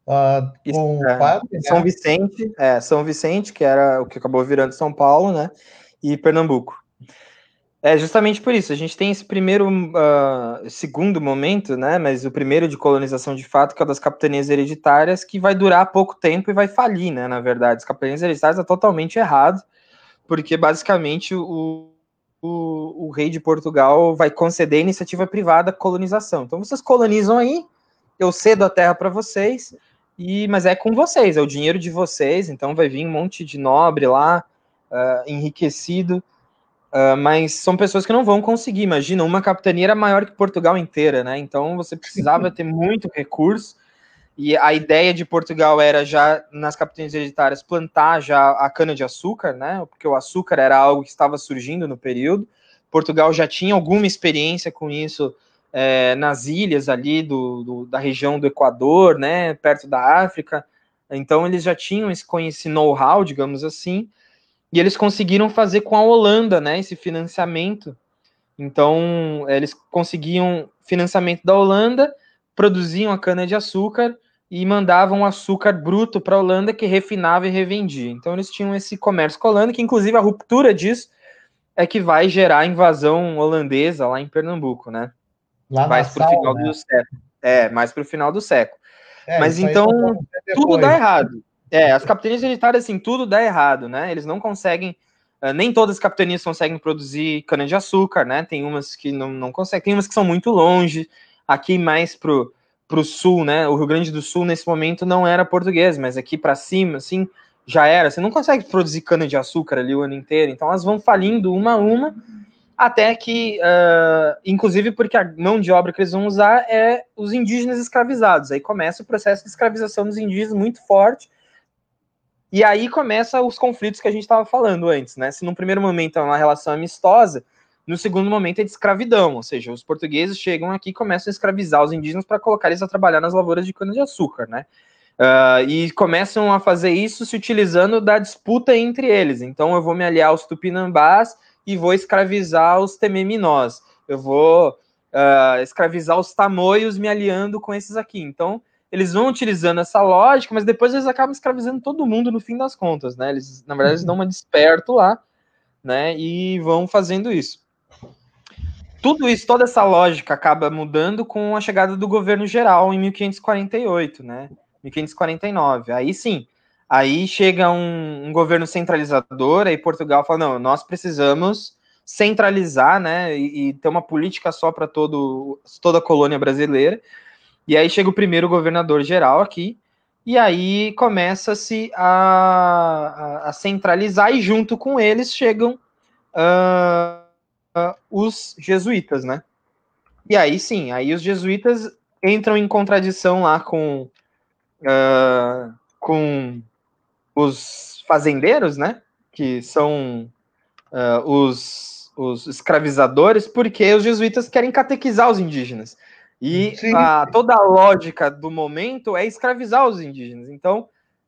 uh, com é. padre, né? São Vicente, é, São Vicente, que era o que acabou virando São Paulo, né? E Pernambuco. É justamente por isso. A gente tem esse primeiro, uh, segundo momento, né? Mas o primeiro de colonização de fato, que é o das capitanias hereditárias, que vai durar pouco tempo e vai falir, né? Na verdade, as capitanias hereditárias é totalmente errado, porque basicamente o, o, o rei de Portugal vai conceder iniciativa privada colonização. Então vocês colonizam aí, eu cedo a terra para vocês, e mas é com vocês, é o dinheiro de vocês. Então vai vir um monte de nobre lá, uh, enriquecido Uh, mas são pessoas que não vão conseguir. Imagina, uma capitania era maior que Portugal inteira, né? Então você precisava ter muito recurso. E a ideia de Portugal era já nas capitanias hereditárias plantar já a cana de açúcar, né? Porque o açúcar era algo que estava surgindo no período. Portugal já tinha alguma experiência com isso é, nas ilhas ali do, do, da região do Equador, né? Perto da África. Então eles já tinham esse, esse know-how, digamos assim. E eles conseguiram fazer com a Holanda, né, esse financiamento. Então, eles conseguiam financiamento da Holanda, produziam a cana-de-açúcar e mandavam açúcar bruto para a Holanda, que refinava e revendia. Então, eles tinham esse comércio com a Holanda, que inclusive a ruptura disso é que vai gerar a invasão holandesa lá em Pernambuco, né? Lá mais para o final né? do século. É, mais para o final do século. É, Mas então, tudo dá errado. É, as capitanias hereditárias, assim, tudo dá errado, né? Eles não conseguem. Uh, nem todas as capitanias conseguem produzir cana-de-açúcar, né? Tem umas que não, não conseguem, tem umas que são muito longe. Aqui mais pro, pro sul, né? O Rio Grande do Sul, nesse momento, não era português, mas aqui para cima, assim, já era. Você não consegue produzir cana-de-açúcar ali o ano inteiro. Então elas vão falindo uma a uma, até que, uh, inclusive porque a mão de obra que eles vão usar é os indígenas escravizados. Aí começa o processo de escravização dos indígenas muito forte e aí começa os conflitos que a gente estava falando antes, né? Se no primeiro momento é uma relação amistosa, no segundo momento é de escravidão, ou seja, os portugueses chegam aqui e começam a escravizar os indígenas para colocar eles a trabalhar nas lavouras de cana-de-açúcar, né? Uh, e começam a fazer isso se utilizando da disputa entre eles. Então, eu vou me aliar aos tupinambás e vou escravizar os tememinós. Eu vou uh, escravizar os tamoios me aliando com esses aqui. Então, eles vão utilizando essa lógica, mas depois eles acabam escravizando todo mundo no fim das contas, né? Eles, na verdade, eles dão uma desperto lá, né? E vão fazendo isso. Tudo isso, toda essa lógica acaba mudando com a chegada do governo geral em 1548, né? 1549. Aí sim, aí chega um, um governo centralizador, aí Portugal fala: não, nós precisamos centralizar, né, e, e ter uma política só para toda a colônia brasileira. E aí chega o primeiro governador geral aqui, e aí começa-se a, a, a, centralizar, e junto com eles chegam uh, uh, os jesuítas, né? E aí sim, aí os jesuítas entram em contradição lá com, uh, com os fazendeiros, né? Que são os, os escravizadores, porque os jesuítas querem catequizar os indígenas. E a, toda a lógica do momento é escravizar os indígenas. Então,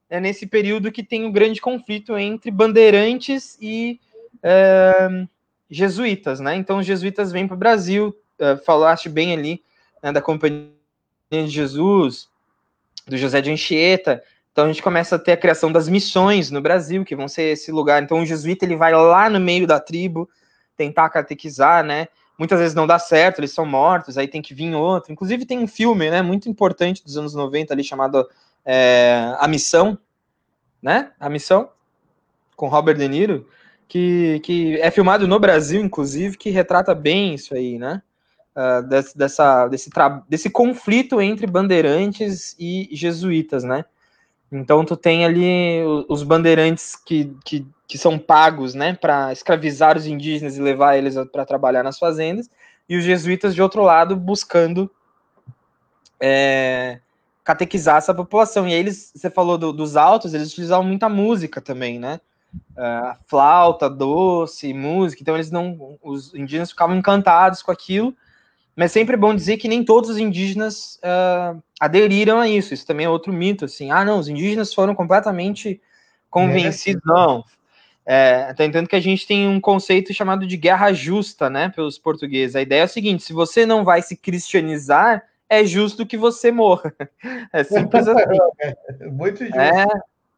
é nesse período que tem um grande conflito entre bandeirantes e é, jesuítas, né? Então, os jesuítas vêm para o Brasil, é, falaste bem ali né, da Companhia de Jesus, do José de Anchieta. Então, a gente começa a ter a criação das missões no Brasil, que vão ser esse lugar. Então, o jesuíta ele vai lá no meio da tribo tentar catequizar, né? Muitas vezes não dá certo, eles são mortos, aí tem que vir outro. Inclusive tem um filme, né, muito importante dos anos 90 ali chamado é, A Missão, né? A Missão com Robert De Niro, que, que é filmado no Brasil, inclusive, que retrata bem isso aí, né? Uh, desse, dessa, desse, desse conflito entre bandeirantes e jesuítas, né? Então tu tem ali os bandeirantes que, que que são pagos, né, para escravizar os indígenas e levar eles para trabalhar nas fazendas, e os jesuítas de outro lado buscando é, catequizar essa população. E aí eles, você falou do, dos altos, eles utilizavam muita música também, né? Uh, flauta, doce, música. Então eles não, os indígenas ficavam encantados com aquilo. Mas sempre é bom dizer que nem todos os indígenas uh, aderiram a isso. Isso também é outro mito, assim. Ah, não, os indígenas foram completamente convencidos. É. Não, é, tá entendendo que a gente tem um conceito chamado de guerra justa, né, pelos portugueses. A ideia é a seguinte: se você não vai se cristianizar, é justo que você morra. É simples assim. Muito justo. É,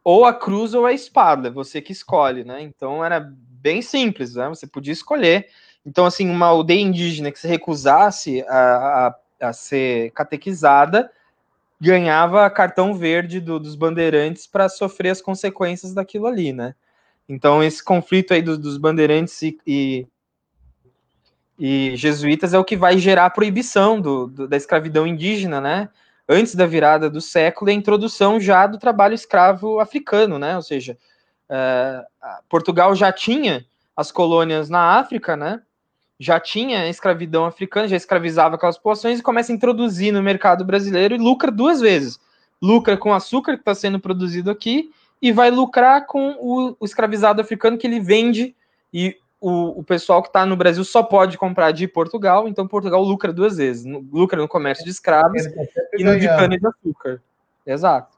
ou a cruz ou a espada, você que escolhe, né? Então era bem simples, né? Você podia escolher. Então, assim, uma aldeia indígena que se recusasse a, a, a ser catequizada ganhava cartão verde do, dos bandeirantes para sofrer as consequências daquilo ali, né? Então, esse conflito aí dos, dos bandeirantes e, e, e, jesuítas é o que vai gerar a proibição do, do, da escravidão indígena, né? Antes da virada do século, a introdução já do trabalho escravo africano, né? Ou seja, é, Portugal já tinha as colônias na África, né? Já tinha escravidão africana, já escravizava aquelas populações e começa a introduzir no mercado brasileiro e lucra duas vezes. Lucra com açúcar que está sendo produzido aqui e vai lucrar com o, o escravizado africano que ele vende e o, o pessoal que está no Brasil só pode comprar de Portugal, então Portugal lucra duas vezes, lucra no comércio de escravos tá e no de cana de açúcar. Exato.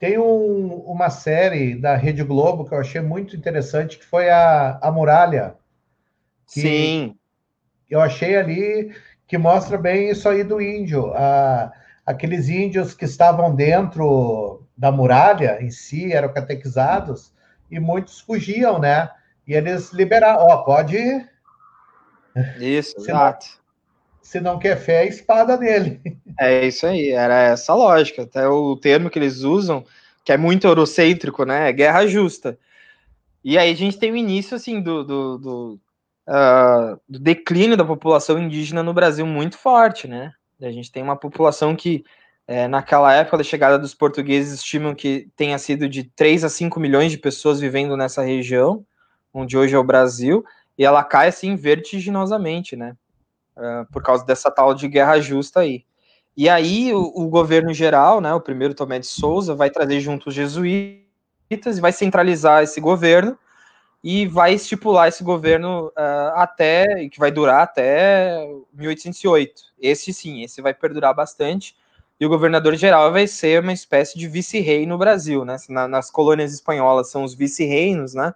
Tem um, uma série da Rede Globo que eu achei muito interessante, que foi a, a Muralha. Sim. Eu achei ali que mostra bem isso aí do índio. A, aqueles índios que estavam dentro da muralha em si, eram catequizados, e muitos fugiam, né? E eles liberaram, ó, pode. Isso, se exato. Não, se não quer fé, é espada nele. É isso aí, era essa lógica. Até o termo que eles usam, que é muito eurocêntrico, né? É guerra justa. E aí a gente tem o início, assim, do, do, do, do declínio da população indígena no Brasil muito forte, né? A gente tem uma população que é, naquela época da chegada dos portugueses, estimam que tenha sido de 3 a 5 milhões de pessoas vivendo nessa região, onde hoje é o Brasil, e ela cai assim vertiginosamente, né? Uh, por causa dessa tal de guerra justa aí. E aí o, o, governo geral, né, o primeiro Tomé de Souza, vai trazer junto os jesuítas e vai centralizar esse governo e vai estipular esse governo uh, até, que vai durar até 1808. Esse sim, esse vai perdurar bastante e o governador geral vai ser uma espécie de vice-rei no Brasil, né? Na, nas colônias espanholas são os vice-reinos, né?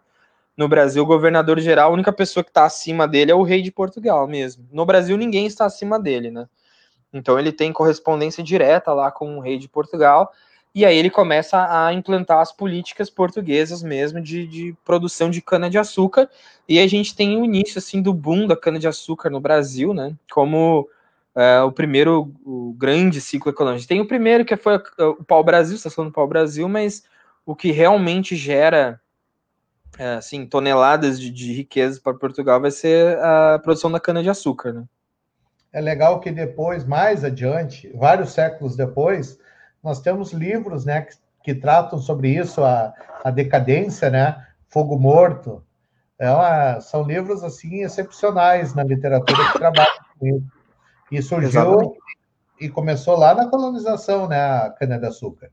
No Brasil, o governador geral, a única pessoa que está acima dele é o rei de Portugal mesmo. No Brasil, ninguém está acima dele, né? Então ele tem correspondência direta lá com o rei de Portugal, e aí ele começa a implantar as políticas portuguesas mesmo de, de produção de cana-de-açúcar, e a gente tem o início, assim, do boom da cana-de-açúcar no Brasil, né? Como é, o primeiro, o grande ciclo econômico. Tem o primeiro que foi o pau-brasil, está falando do pau-brasil, mas o que realmente gera é, assim, toneladas de, de riquezas para Portugal vai ser a produção da cana-de-açúcar, né? É legal que depois, mais adiante, vários séculos depois, nós temos livros, né, que, que tratam sobre isso, a, a decadência, né, Fogo Morto. É uma, são livros, assim, excepcionais na literatura que trabalham com isso. E surgiu Exatamente. e começou lá na colonização, né, a cana-de-açúcar.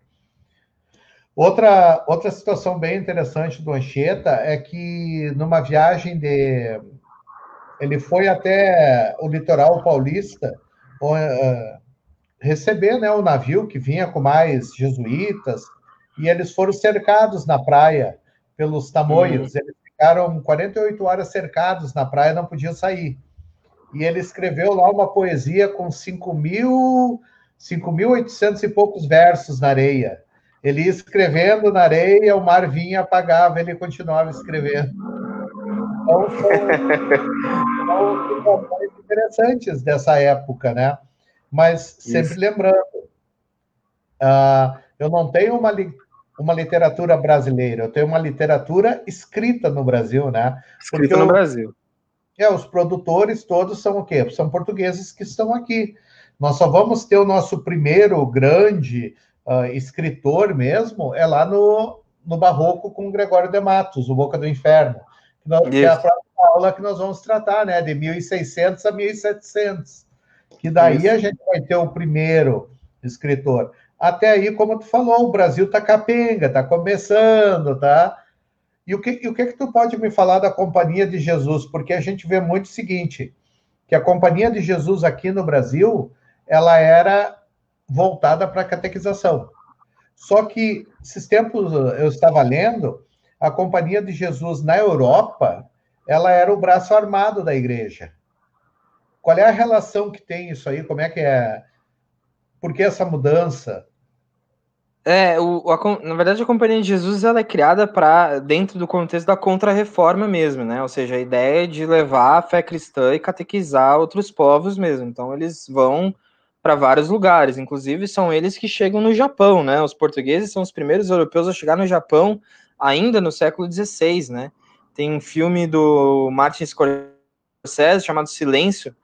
Outra, outra situação bem interessante do Anchieta é que numa viagem de. Ele foi até o litoral paulista uh, receber né, o navio que vinha com mais jesuítas, e eles foram cercados na praia pelos tamoios. Uhum. Eles ficaram 48 horas cercados na praia, não podiam sair. E ele escreveu lá uma poesia com 5.800 e poucos versos na areia ele ia escrevendo na areia, o mar vinha, apagava, ele continuava escrevendo. Então, são, situações interessantes dessa época, né? Mas sempre Isso. lembrando, uh, eu não tenho uma, li uma literatura brasileira, eu tenho uma literatura escrita no Brasil, né? Escrita no Brasil. É, os produtores todos são o quê? São portugueses que estão aqui. Nós só vamos ter o nosso primeiro grande uh, escritor mesmo é lá no, no Barroco com Gregório de Matos, o Boca do Inferno, que, nós, que é a próxima aula que nós vamos tratar, né, de 1600 a 1700, que daí Isso. a gente vai ter o primeiro escritor. Até aí, como tu falou, o Brasil tá capenga, tá começando, tá? E o que, e o que que tu pode me falar da Companhia de Jesus? Porque a gente vê muito o seguinte, que a Companhia de Jesus aqui no Brasil, ela era voltada para a catequização. Só que, esses tempos eu estava lendo, a Companhia de Jesus na Europa, ela era o braço armado da igreja. Qual é a relação que tem isso aí? Como é que é? Por que essa mudança? É, o, a, na verdade a Companhia de Jesus ela é criada para dentro do contexto da Contra-Reforma mesmo, né? Ou seja, a ideia é de levar a fé cristã e catequizar outros povos mesmo. Então eles vão para vários lugares, inclusive são eles que chegam no Japão, né? Os portugueses são os primeiros europeus a chegar no Japão ainda no século XVI, né? Tem um filme do Martin Scorsese chamado Silêncio,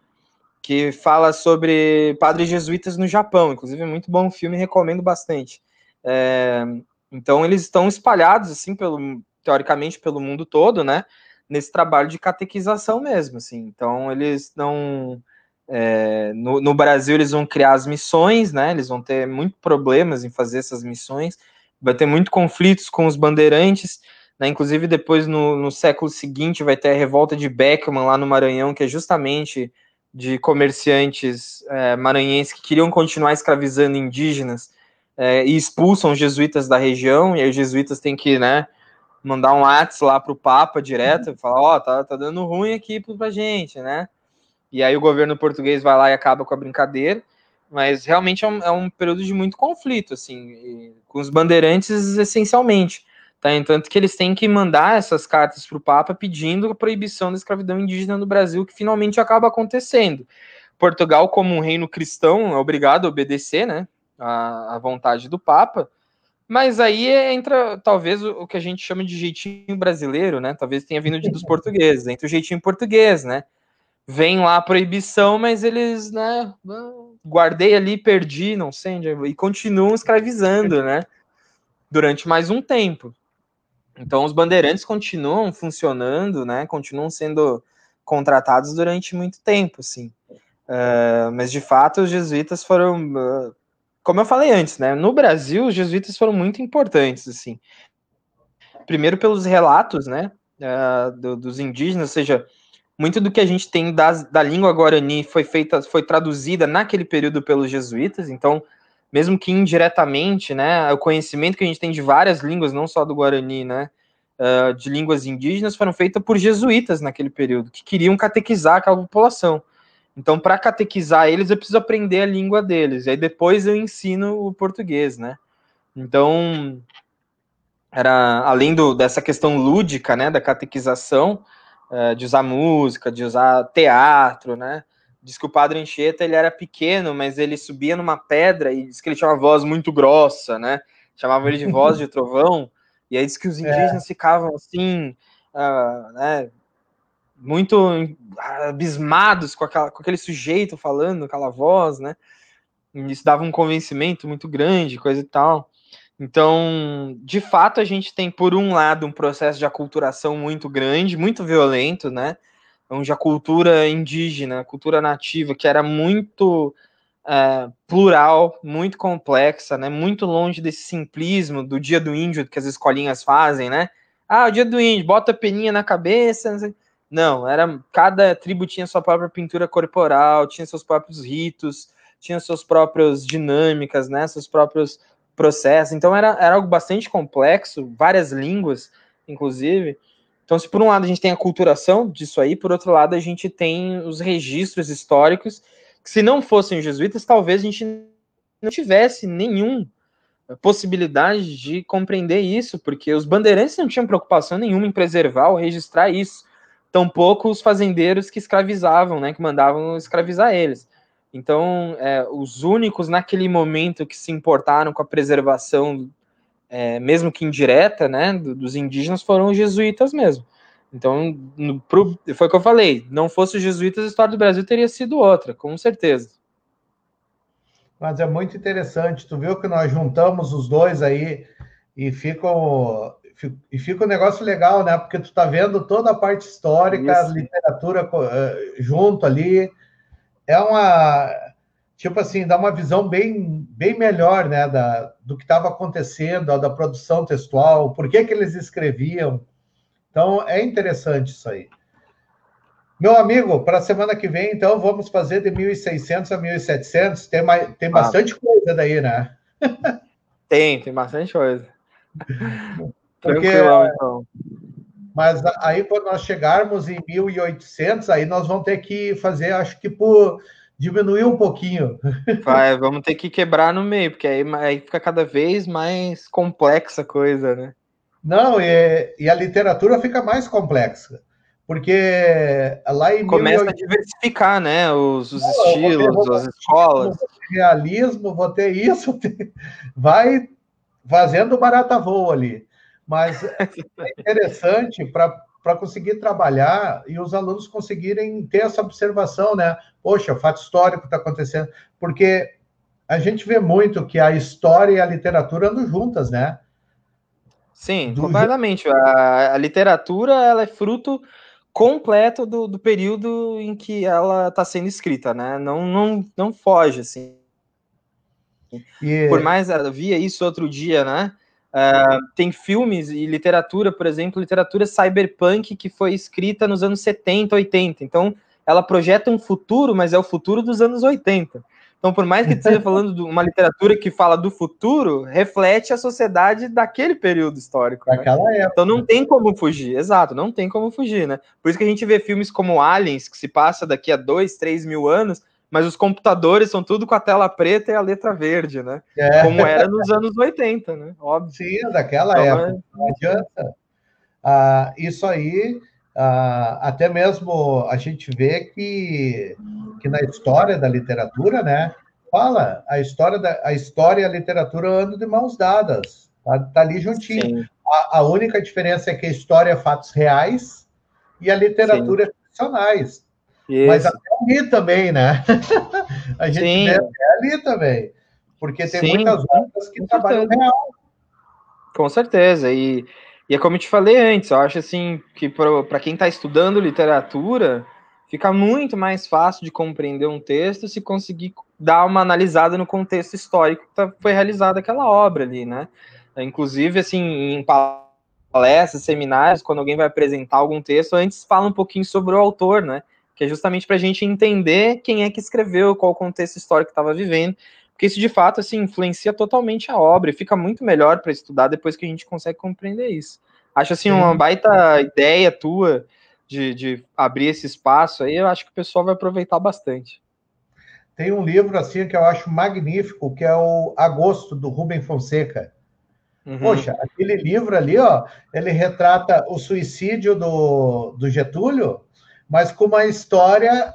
que fala sobre padres jesuítas no Japão, inclusive é muito bom filme, recomendo bastante. É, então eles estão espalhados assim pelo teoricamente pelo mundo todo, né? Nesse trabalho de catequização mesmo, assim. Então eles não é, no, no, Brasil eles vão criar as missões, né? Eles vão ter muito problemas em fazer essas missões, vai ter muito conflitos com os bandeirantes, né? Inclusive depois no, no século seguinte vai ter a revolta de Beckman lá no Maranhão, que é justamente de comerciantes é, maranhenses que queriam continuar escravizando indígenas é, e expulsam os jesuítas da região, e aí os jesuítas têm que, né, mandar um ato lá para o Papa direto, falar, ó, oh, tá, tá dando ruim aqui pra gente, né? E aí o governo português vai lá e acaba com a brincadeira. Mas realmente é um, é um período de muito conflito, assim, com os bandeirantes essencialmente. Tá? Entanto que eles têm que mandar essas cartas para o Papa pedindo a proibição da escravidão indígena no Brasil, que finalmente acaba acontecendo. Portugal, como um reino cristão, é obrigado a obedecer né, a, a vontade do Papa, mas aí entra talvez o, que a gente chama de jeitinho brasileiro, né? Talvez tenha vindo de, dos portugueses, entra o jeitinho português, né? vem lá a proibição, mas eles, né, guardei ali, perdi, não sei, onde, e continuam escravizando, né, durante mais um tempo. Então os bandeirantes continuam funcionando, né, continuam sendo contratados durante muito tempo, assim. Uh, mas de fato os jesuítas foram, uh, como eu falei antes, né, no Brasil os jesuítas foram muito importantes, assim. Primeiro pelos relatos, né, uh, do, dos indígenas, ou seja, muito do que a gente tem das, da língua guarani foi feita, foi traduzida naquele período pelos jesuítas, então, mesmo que indiretamente, né, o conhecimento que a gente tem de várias línguas, não só do guarani, né, uh, de línguas indígenas, foram feitas por jesuítas naquele período, que queriam catequizar aquela população. Então, para catequizar eles, eu preciso aprender a língua deles, e aí depois eu ensino o português, né. Então, era além do, dessa questão lúdica, né, da catequização, uh, de usar música, de usar teatro, né? Diz que o Padre Anchieta ele era pequeno, mas ele subia numa pedra e diz que ele tinha uma voz muito grossa, né? Chamavam ele de voz de trovão, E aí diz que os indígenas é. ficavam assim, uh, né, muito abismados com, aquela, com aquele sujeito falando, aquela voz, né? Isso dava um convencimento muito grande, coisa e tal. Então, de fato, a gente tem, por um lado, um processo de aculturação muito grande, muito violento, né? Onde a cultura indígena, a cultura nativa, que era muito é, plural, muito complexa, né? Muito longe desse simplismo do dia do índio que as escolinhas fazem, né? Ah, o dia do índio, bota a peninha na cabeça. Não, não, era cada tribo tinha sua própria pintura corporal, tinha seus próprios ritos, tinha suas próprias dinâmicas, né? Seus próprios processos. Então era, era algo bastante complexo, várias línguas, inclusive. Então, se por um lado a gente tem a culturação disso aí, por outro lado a gente tem os registros históricos, que se não fossem os jesuítas, talvez a gente não tivesse nenhum possibilidade de compreender isso, porque os bandeirantes não tinham preocupação nenhuma em preservar ou registrar isso. Tampouco os fazendeiros que escravizavam, né, que mandavam escravizar eles. Então, é, os únicos naquele momento que se importaram com a preservação, é, mesmo que indireta, né, dos indígenas foram os jesuítas mesmo. Então, no, pro, foi o que eu falei: não fosse os jesuítas, a história do Brasil teria sido outra, com certeza. Mas é muito interessante. Tu viu que nós juntamos os dois aí e fica, e fica um negócio legal, né? Porque tu tá vendo toda a parte histórica, Isso. literatura uh, junto ali é uma tipo assim, dá uma visão bem, bem melhor, né, da, do que estava acontecendo, da produção textual, por que, que eles escreviam. Então, é interessante isso aí. Meu amigo, para a semana que vem, então, vamos fazer de 1.600 a 1.700. Tem, mais, tem ah. bastante coisa daí, né? tem, tem bastante coisa. Porque, então. Mas aí, quando nós chegarmos em 1.800, aí nós vamos ter que fazer, acho que por diminuir um pouquinho. Vai, vamos ter que quebrar no meio, porque aí, aí fica cada vez mais complexa a coisa, né? Não, e, e, a literatura fica mais complexa. Porque lá em. Começa 18... a diversificar, né? Os, os Não, estilos, vou ter, as escolas. Vou ter realismo, vou ter isso. Vai fazendo barata voa ali. Mas é interessante para conseguir trabalhar e os alunos conseguirem ter essa observação, né? Poxa, fato histórico está acontecendo, porque a gente vê muito que a história e a literatura andam juntas, né? Sim, do completamente. A, a, literatura ela é fruto completo do, do período em que ela está sendo escrita, né? Não, não, não foge, assim. E... Por mais, eu via isso outro dia, né? Uh, tem filmes e literatura, por exemplo, literatura cyberpunk que foi escrita nos anos 70, 80. Então, ela projeta um futuro, mas é o futuro dos anos 80. Então, por mais que esteja falando de uma literatura que fala do futuro, reflete a sociedade daquele período histórico. Né? Então não tem como fugir, exato, não tem como fugir, né? Por isso que a gente vê filmes como Aliens, que se passa daqui a dois, três mil anos, mas os computadores são tudo com a tela preta e a letra verde, né? É. Como era nos anos 80, né? Óbvio. Sim, daquela então, época. É... Não adianta. Ah, isso aí, ah, até mesmo a gente vê que, que na história da literatura, né? Fala, a história, da, a história e a literatura andam de mãos dadas. Tá, tá ali juntinho. A, a, única diferença é que a história é fatos reais e a literatura Sim. é ficcionais. Isso. Mas até ali também, né? a gente Sim. até ali também. Porque tem Sim. muitas outras que Com trabalham certeza. real. Com certeza. E, e é como eu te falei antes, eu acho assim que para quem está estudando literatura, fica muito mais fácil de compreender um texto se conseguir dar uma analisada no contexto histórico que tá, foi realizada aquela obra ali, né? Inclusive, assim, em palestras, seminários, quando alguém vai apresentar algum texto, antes fala um pouquinho sobre o autor, né? Que é justamente para a gente entender quem é que escreveu, qual o contexto histórico que estava vivendo, porque isso de fato assim influencia totalmente a obra e fica muito melhor para estudar depois que a gente consegue compreender isso. Acho assim uma baita ideia tua de, de abrir esse espaço aí, eu acho que o pessoal vai aproveitar bastante. Tem um livro assim que eu acho magnífico, que é o Agosto do Rubem Fonseca. Uhum. Poxa, aquele livro ali, ó, ele retrata o suicídio do, do Getúlio mas com uma história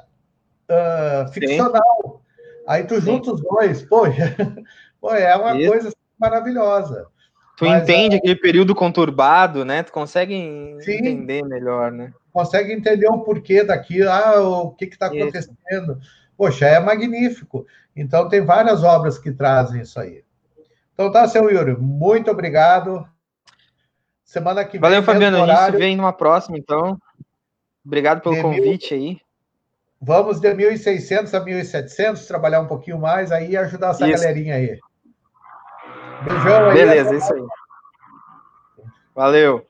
uh, ficcional. Aí tu junta os dois, poxa, pô, é uma Isso. coisa maravilhosa. Tu Mas, entende aquele período conturbado, né? Tu consegue sim, entender melhor, né? Consegue entender o porquê daquilo, ah, o que está acontecendo. Poxa, é magnífico. Então, tem várias obras que trazem isso aí. Então tá, seu Yuri, muito obrigado. Semana que vem. Valeu, Fabiano. Horário, a gente se vê numa próxima, então. Obrigado pelo convite mil, aí. Vamos de 1.600 a 1.700, trabalhar um pouquinho mais aí e ajudar essa isso. galerinha aí. Beijão aí. Beleza, isso aí. Valeu.